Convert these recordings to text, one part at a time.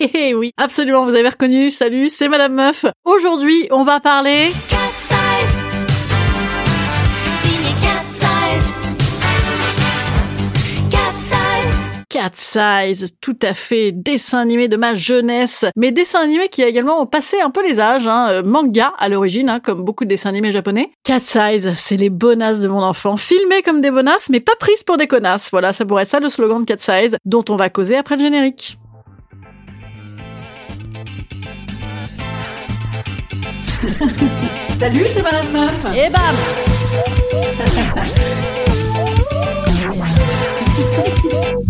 Eh oui, absolument, vous avez reconnu. Salut, c'est Madame Meuf. Aujourd'hui, on va parler... Cat Size, tout à fait, dessin animé de ma jeunesse, mais dessin animé qui a également passé un peu les âges, hein, euh, manga à l'origine, hein, comme beaucoup de dessins animés japonais. Cat Size, c'est les bonasses de mon enfant, filmées comme des bonasses, mais pas prises pour des connasses. Voilà, ça pourrait être ça le slogan de Cat Size, dont on va causer après le générique. Salut, c'est Madame Meuf. Et bam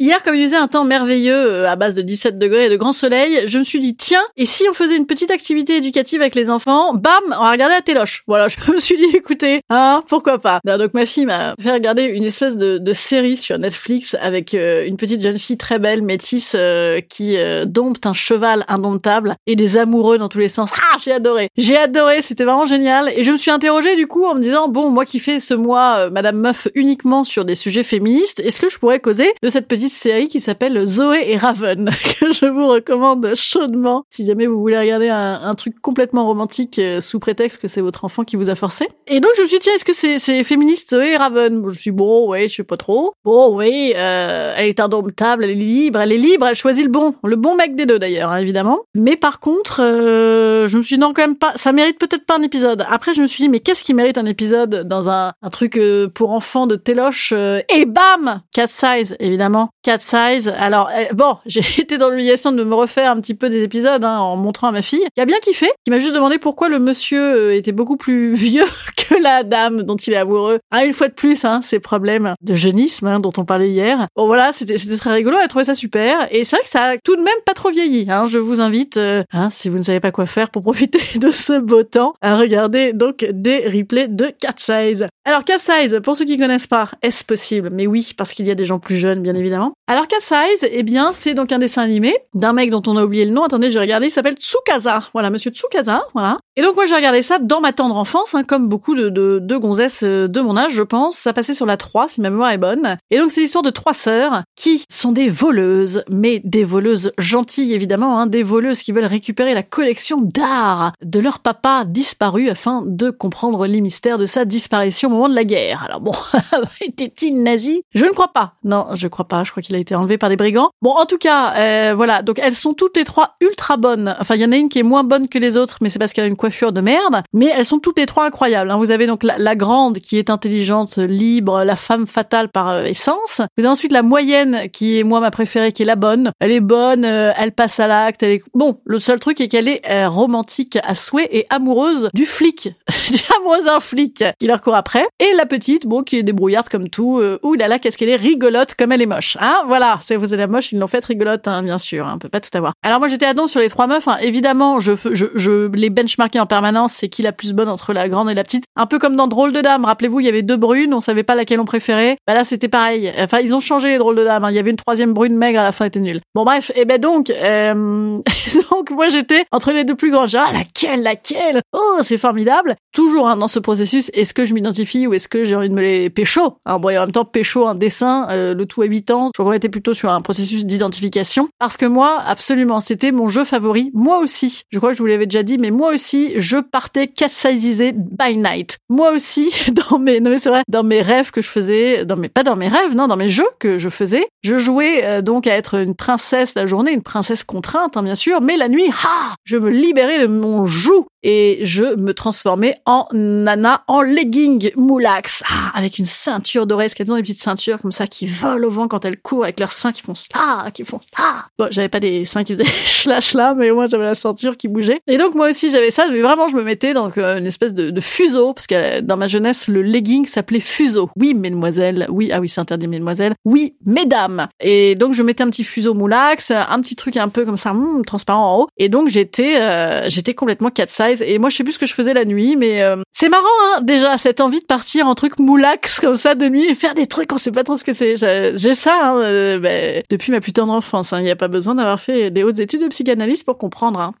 Hier, comme il faisait un temps merveilleux euh, à base de 17 degrés et de grand soleil, je me suis dit, tiens, et si on faisait une petite activité éducative avec les enfants Bam On va regarder la téloche. Voilà, je me suis dit, écoutez, hein, pourquoi pas Ben, Donc ma fille m'a fait regarder une espèce de, série sur Netflix avec euh, une petite jeune fille très belle, métisse, euh, qui euh, dompte un cheval indomptable et des amoureux dans tous les sens. Ah, j'ai adoré J'ai adoré, c'était vraiment génial. Et je me suis interrogée du coup en me disant, bon, moi qui fais ce mois Madame Meuf uniquement sur des sujets féministes, est-ce que je pourrais causer de cette petite série qui s'appelle Zoé et Raven, que je vous recommande chaudement si jamais vous voulez regarder un, truc complètement romantique euh, sous prétexte que c'est votre enfant qui vous a forcé. Et donc je me suis dit, tiens, est-ce que c'est c'est féministe Zoé et Raven? Je suis bon, ouais, je sais pas trop. Bon, oui, euh, elle est indomptable, elle est libre, elle est libre, elle choisit le bon, le bon mec des deux d'ailleurs, hein, évidemment. Mais par contre, euh, je me suis dit, non, quand même pas, ça mérite peut-être pas un épisode. Après, je me suis dit, mais qu'est-ce qui mérite un épisode dans un, truc euh, pour enfants de téloche Et bam Cat Size, évidemment. Cat Size. Alors, euh, bon, j'ai été dans l'obligation de me refaire un petit peu des épisodes hein, en montrant à ma fille, qui a bien kiffé, qui m'a juste demandé pourquoi le monsieur euh, était beaucoup plus vieux que la dame dont il est amoureux. Ah, une fois de plus, hein, ces problèmes de jeunisme hein, dont on parlait hier. Bon, voilà, c'était très rigolo, elle a trouvé ça super. Et c'est vrai que ça a tout de même pas trop vieilli. Hein. Je vous invite, euh, hein, si vous ne savez pas quoi faire pour profiter de ce beau temps, à regarder donc des replays de Cat Size. Alors, Cat Size, pour ceux qui connaissent pas, est-ce possible? Mais oui, parce qu'il y a des gens plus jeunes, bien évidemment. Alors, Cat Size, eh bien, c'est donc un dessin animé d'un mec dont on a oublié le nom. Attendez, j'ai regardé, il s'appelle Tsukasa. Voilà, monsieur Tsukasa, voilà. Et donc, moi, j'ai regardé ça dans ma tendre enfance, hein, comme beaucoup de, de, de gonzesses euh, de mon âge, je pense. Ça passait sur la 3, si ma mémoire est bonne. Et donc, c'est l'histoire de trois sœurs qui sont des voleuses, mais des voleuses gentilles, évidemment, hein, des voleuses qui veulent récupérer la collection d'art de leur papa disparu afin de comprendre les mystères de sa disparition moment de la guerre. Alors bon, était-il nazi? Je ne crois pas. Non, je crois pas. Je crois qu'il a été enlevé par des brigands. Bon, en tout cas, euh, voilà. Donc elles sont toutes les trois ultra bonnes. Enfin, il y en a une qui est moins bonne que les autres, mais c'est parce qu'elle a une coiffure de merde. Mais elles sont toutes les trois incroyables. hein. Vous avez donc la, grande qui est intelligente, libre, la femme fatale par euh, essence. Vous avez ensuite la moyenne qui est moi ma préférée, qui est la bonne. Elle est bonne, euh, elle passe à l'acte. Elle est bon. Le seul truc est qu'elle est euh, romantique à souhait et amoureuse du flic, amoureuse d'un flic qui leur court après. Et la petite, bon, qui est débrouillarde comme tout. Euh, ouh là là, qu'est-ce qu'elle est rigolote comme elle est moche. Hein, voilà. C'est vous êtes la moche, ils l'ont faite rigolote, hein, bien sûr. hein, on peut pas tout avoir. Alors moi j'étais à don sur les trois meufs. hein. Évidemment, je, je, je les benchmarkais en permanence, c'est qui la plus bonne entre la grande et la petite. Un peu comme dans Drôle de Dame. Rappelez-vous, il y avait deux brunes, on savait pas laquelle on préférait. Bah là, c'était pareil. Enfin, ils ont changé les Drôles de Dames. hein. Il y avait une troisième brune maigre à la fin, était nulle. Bon bref, et ben donc, euh, donc moi j'étais entre les deux plus grands. Genre, ah, laquelle, laquelle? Oh, c'est formidable. Toujours hein, dans ce processus, est-ce que je m'identifie? Ou est-ce que j'ai envie de me les pécho? Bon, et en même temps, pécho un dessin, euh, le tout à 8 ans. Qu'on était plutôt sur un processus d'identification. Parce que moi, absolument, c'était mon jeu favori. Moi aussi, je crois que je vous l'avais déjà dit, mais moi aussi, je partais cat-sizisé by night. Moi aussi, dans mes, non mais c'est vrai, dans mes rêves que je faisais, dans mes, pas dans mes rêves, non, dans mes jeux que je faisais, je jouais euh, donc à être une princesse la journée, une princesse contrainte, hein, bien sûr, mais la nuit, ah, je me libérais de mon joug et je me transformais en nana en legging moulax. Ah, avec une ceinture dorée parce qu'elles ont des petites ceintures comme ça qui volent au vent quand elles courent avec leurs seins qui font ah qui font ah bon j'avais pas des seins qui faisaient slash là mais moi j'avais la ceinture qui bougeait. Et donc moi aussi j'avais ça mais vraiment je me mettais dans euh, une espèce de, de fuseau parce que euh, dans ma jeunesse le legging s'appelait fuseau. Oui mesdemoiselles. Oui ah oui c'est interdit mesdemoiselles. Oui mesdames. Et donc je mettais un petit fuseau moulax un petit truc un peu comme ça hum, transparent en haut. Et donc j'étais euh, j'étais complètement cat size et moi je sais plus ce que je faisais la nuit mais euh, c'est marrant hein déjà cette envie de partir en truc moulax comme ça de nuit et faire des trucs on sait pas trop ce que c'est. J'ai- ça hein, euh, ben, depuis ma putain d'enfance il n'y a pas besoin d'avoir fait des hautes études de psychanalyse pour comprendre hein.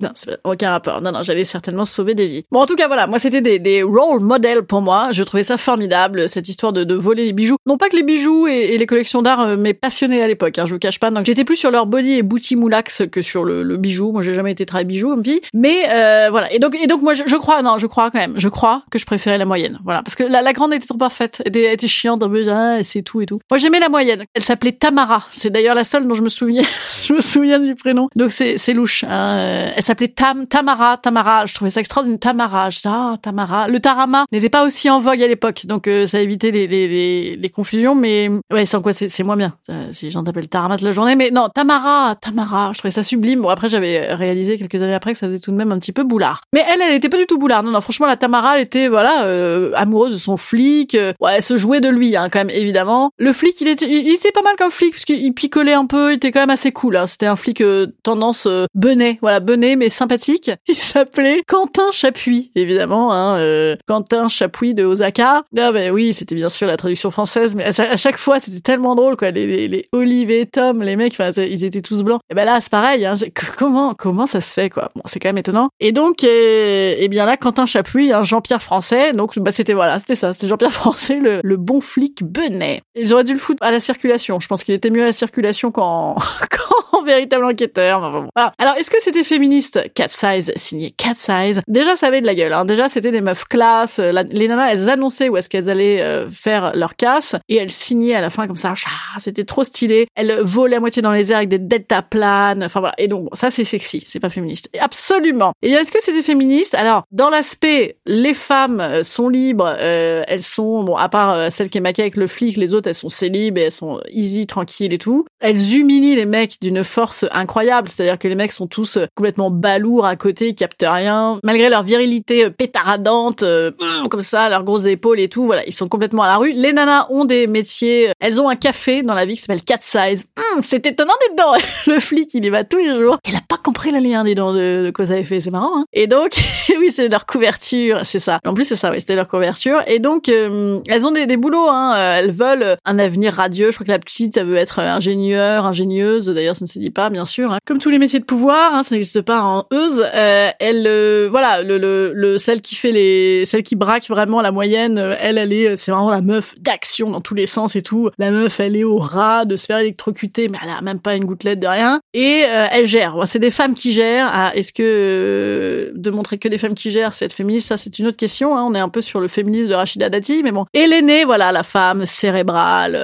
Non c'est pas- aucun rapport. Non non j'allais certainement sauver des vies. Bon en tout cas voilà. Moi c'était des, des role models pour moi. Je trouvais ça formidable cette histoire de, de voler les bijoux. Non pas que les bijoux et, les collections d'art euh, m'aient passionné à l'époque hein, je vous cache pas. Donc j'étais plus sur leur body et booty moulax que sur le, le bijou. Moi j'ai jamais été très bijou comme fille mais euh, voilà. Et donc et donc moi je, crois non je crois quand même. Je crois que je préférais la moyenne. Voilà. Parce que la, la grande était trop parfaite. Elle était, était chiante ah, c'est tout et tout. Moi j'aimais la moyenne. Elle s'appelait Tamara. C'est d'ailleurs la seule dont je me souviens je me souviens du prénom. Donc c'est louche hein. S'appelait Tam Tamara Tamara. Je trouvais ça extraordinaire. Tamara je disais, ah Tamara. Le Tarama n'était pas aussi en vogue à l'époque. Donc euh, ça évitait les, les, les, confusions. Mais ouais sans quoi c'est moins bien. Si les gens t'appellent Tarama toute la journée. Mais non Tamara Tamara. Je trouvais ça sublime. Bon après j'avais réalisé quelques années après que ça faisait tout de même un petit peu boulard. Mais elle elle était pas du tout boulard. Non non franchement la Tamara elle était voilà euh, amoureuse de son flic. Euh, ouais elle se jouait de lui hein, quand même évidemment. Le flic il était il était pas mal comme flic parce qu'il picolait un peu. Il était quand même assez cool hein. c'était un flic tendance benet voilà benet mais sympathique. Il s'appelait Quentin Chapuis évidemment hein, euh, Quentin Chapuis de Osaka. Ah ben oui c'était bien sûr la traduction française mais à cha- à chaque fois c'était tellement drôle quoi. Les, les, les Olive et Tom les mecs ils étaient tous blancs. Et ben là c'est pareil hein, comment comment ça se fait quoi? Bon c'est quand même étonnant. Et donc euh, eh bien là Quentin Chapuis un Jean-Pierre français donc bah c'était voilà c'était ça c'était Jean-Pierre français le, le bon flic benet. Ils auraient dû le foutre à la circulation. Je pense qu'il était mieux à la circulation qu'en qu'en véritable enquêteur alors est-ce que c'était féministe? Cat Size signé Cat Size. Déjà ça avait de la gueule hein. déjà c'était des meufs classe. Euh, les nanas elles annonçaient où est-ce qu'elles allaient euh, faire leur casse et elles signaient à la fin comme ça Ah, c'était trop stylé. Elles volaient à moitié dans les airs avec des delta planes. Enfin voilà. Et donc bon, ça c'est sexy. C'est pas féministe. Absolument. Et bien est-ce que c'était féministe? Alors dans l'aspect les femmes euh, sont libres euh, elles sont bon à part euh, celle qui est maquée avec le flic les autres elles sont célibes et elles sont easy tranquilles et tout. Elles humilient les mecs d'une force incroyable. C'est-à-dire que les mecs sont tous complètement balourds à côté ils captent rien. Malgré leur virilité euh, pétaradante euh, comme ça leurs grosses épaules et tout voilà ils sont complètement à la rue. Les nanas ont des métiers euh, elles ont un café dans la vie qui s'appelle Cat Size. Hum, c'est étonnant d'être dedans le flic il y va tous les jours. Il a pas compris le lien dis donc de, de ça avait fait c'est marrant hein. Et donc oui c'est leur couverture c'est ça. En plus c'est ça oui c'était leur couverture. Et donc euh, elles ont des, des boulots hein elles veulent un avenir radieux. Je crois que la petite ça veut être ingénieur ingénieuse. D'ailleurs ça ne se dit pas bien sûr hein. comme tous les métiers de pouvoir ça n'existe pas en euse euh, elle euh, voilà le, le, le celle qui fait les celle qui braque vraiment la moyenne euh, elle elle est c'est vraiment la meuf d'action dans tous les sens et tout. La meuf elle est au ras de se faire électrocuter mais elle a même pas une gouttelette de rien. Et elle gère. C'est des femmes qui gèrent. Ah, est-ce que de montrer que des femmes qui gèrent c'est être féministe ça c'est une autre question hein. on est un peu sur le féminisme de Rachida Dati mais bon. Et l'aînée voilà la femme cérébrale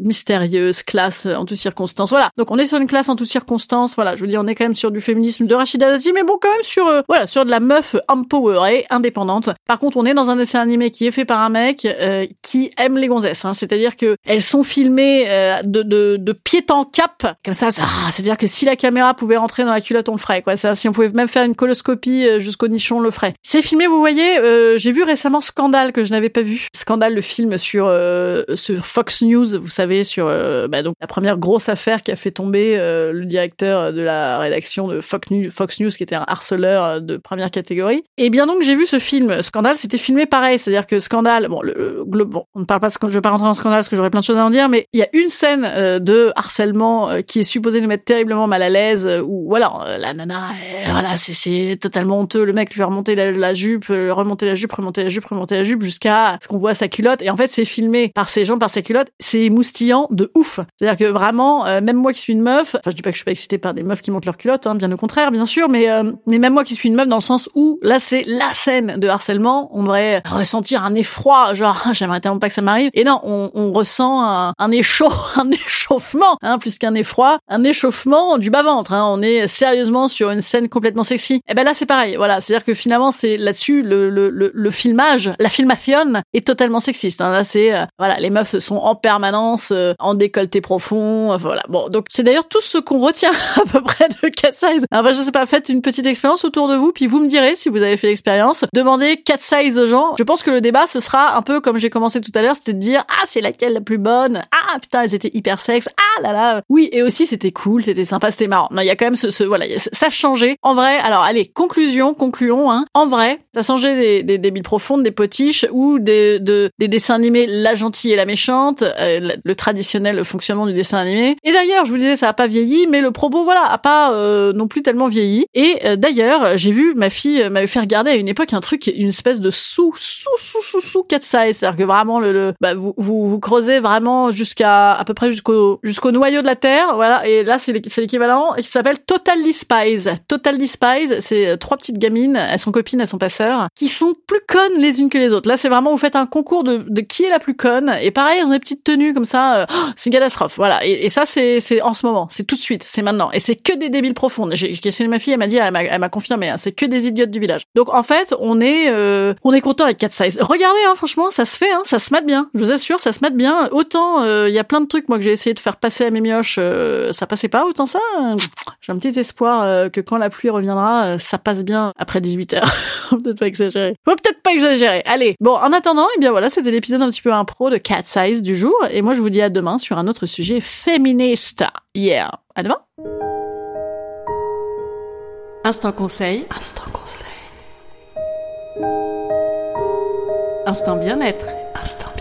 mystérieuse classe en toutes circonstances. Voilà. Donc on est sur une classe en toutes circonstances. Voilà je vous dis on est quand même sur du féminisme de Rachida Dati mais bon quand même sur euh, voilà sur de la meuf empowerée indépendante. Par contre on est dans un dessin animé qui est fait par un mec euh, qui aime les gonzesses hein. c'est-à-dire que elles sont filmées euh, de, de, de pied en cap comme ça ah, c'est-à-dire que si la caméra pouvait rentrer dans la culotte on le ferait quoi. Ça si on pouvait même faire une coloscopie euh, jusqu'au nichon on le ferait. C'est filmé vous voyez euh, j'ai vu récemment Scandale que je n'avais pas vu. Scandale le film sur euh, sur Fox News vous savez sur bah, donc la première grosse affaire qui a fait tomber le directeur de la rédaction de Fox Fox News, qui était un harceleur euh, de première catégorie. Et bien donc j'ai vu ce film. Scandale, c'était filmé pareil, c'est-à-dire que Scandale, bon, le, le- on ne parle pas, je vais pas rentrer dans Scandale parce que j'aurais plein de choses à en dire, mais il y a une scène euh, de harcèlement euh, qui est supposée nous mettre terriblement mal à l'aise, où voilà, la nana, voilà, c'est totalement honteux, le mec lui fait remonter la, jupe, remonter la jupe, remonter la jupe, remonter la jupe, jusqu'à ce qu'on voit sa culotte, et en fait c'est filmé par ses jambes, par sa culotte, c'est moustillant de ouf. C'est-à-dire que vraiment, même moi qui suis une meuf, enfin je dis pas que je suis pas excitée par des meufs qui montent leur culotte, hein, bien au contraire, bien sûr, mais euh, mais même moi qui suis une meuf dans le sens où là c'est la scène de harcèlement, on devrait ressentir un effroi, genre j'aimerais tellement pas que ça m'arrive. Et non, on, on ressent un, un échaud, un échauffement, hein, plus qu'un effroi, un échauffement du bas ventre. Hein, on est sérieusement sur une scène complètement sexy. Et ben là c'est pareil, voilà, c'est-à-dire que finalement c'est là-dessus le, le, le, le filmage, la filmation est totalement sexiste. Hein. Là c'est euh, voilà, les meufs sont en permanence euh, en décolleté profond, voilà. Bon, donc c'est d'ailleurs tout ce qu'on retient à peu près de Cat. Enfin, je sais pas, faites une petite expérience autour de vous, puis vous me direz si vous avez fait l'expérience. Demandez Cat Size aux gens. Je pense que le débat ce sera un peu comme j'ai commencé tout à l'heure, c'était de dire ah c'est laquelle la plus bonne, ah putain elles étaient hyper sexe, ah là là. Oui, et aussi c'était cool, c'était sympa, c'était marrant. Non, il y a quand même ce, voilà, ça changé. En vrai, alors allez, conclusion, concluons. Hein. En vrai, ça changé des, des débiles profondes, des potiches ou des, de, des dessins animés La gentille et la méchante, euh, le, traditionnel fonctionnement du dessin animé. Et d'ailleurs, je vous disais, ça a pas vieilli, mais le propos, voilà, a pas euh, non plus tellement vieilli. Et euh, d'ailleurs, j'ai vu ma fille euh, m'avait fait regarder à une époque un truc, une espèce de sous sous sous sous sous cat size, c'est-à-dire que vraiment le, bah, vous vous creusez vraiment jusqu'à à peu près jusqu'au jusqu'au noyau de la terre, voilà. Et là, c'est l'é- c'est l'équivalent qui s'appelle Totally Spies. Totally Spies, c'est euh, trois petites gamines, elles sont copines, elles sont pas sœurs, qui sont plus connes les unes que les autres. Là, c'est vraiment vous faites un concours de, de qui est la plus conne. Et pareil, elles ont des petites tenues comme ça. euh, oh, c'est une catastrophe, voilà. Et, ça, c'est c'est en ce moment, c'est tout de suite, c'est maintenant. Et c'est que des débiles profondes. J'ai questionné ma fille, elle m'a dit, elle m'a confirmé, hein, c'est que des idiotes du village. Donc en fait, on est euh, on est content avec Cat Size. Regardez, hein, franchement, ça se fait, hein, ça se mate bien. Je vous assure, ça se mate bien. Autant il y a plein de trucs moi que j'ai essayé de faire passer à mes mioches, euh, ça passait pas. Autant ça, euh, j'ai un petit espoir euh, que quand la pluie reviendra, euh, ça passe bien après 18 heures. Faut peut-être pas exagérer. Faut peut-être pas exagérer. Allez, bon, en attendant, eh bien voilà, c'était l'épisode un petit peu impro de Cat Size du jour. Et moi, je vous dis à demain sur un autre sujet féministe. Yeah. À demain. Instant conseil. Instant conseil. Instant bien-être. Instant bien-être.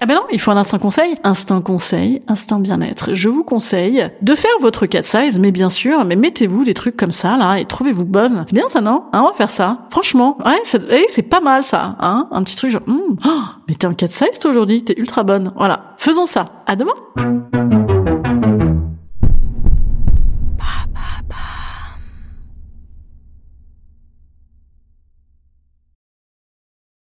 Ah ben non, il faut un instant conseil. Instant conseil, instant bien-être. Je vous conseille de faire votre cat size, mais bien sûr, mais mettez-vous des trucs comme ça, là, et trouvez-vous bonne. C'est bien ça, non? Hein, On va faire ça. Franchement, ouais, c'est eh, c'est pas mal ça. Hein un petit truc genre, Hum, oh, mais t'es en cat size toi aujourd'hui, t'es ultra bonne. Voilà, faisons ça. À demain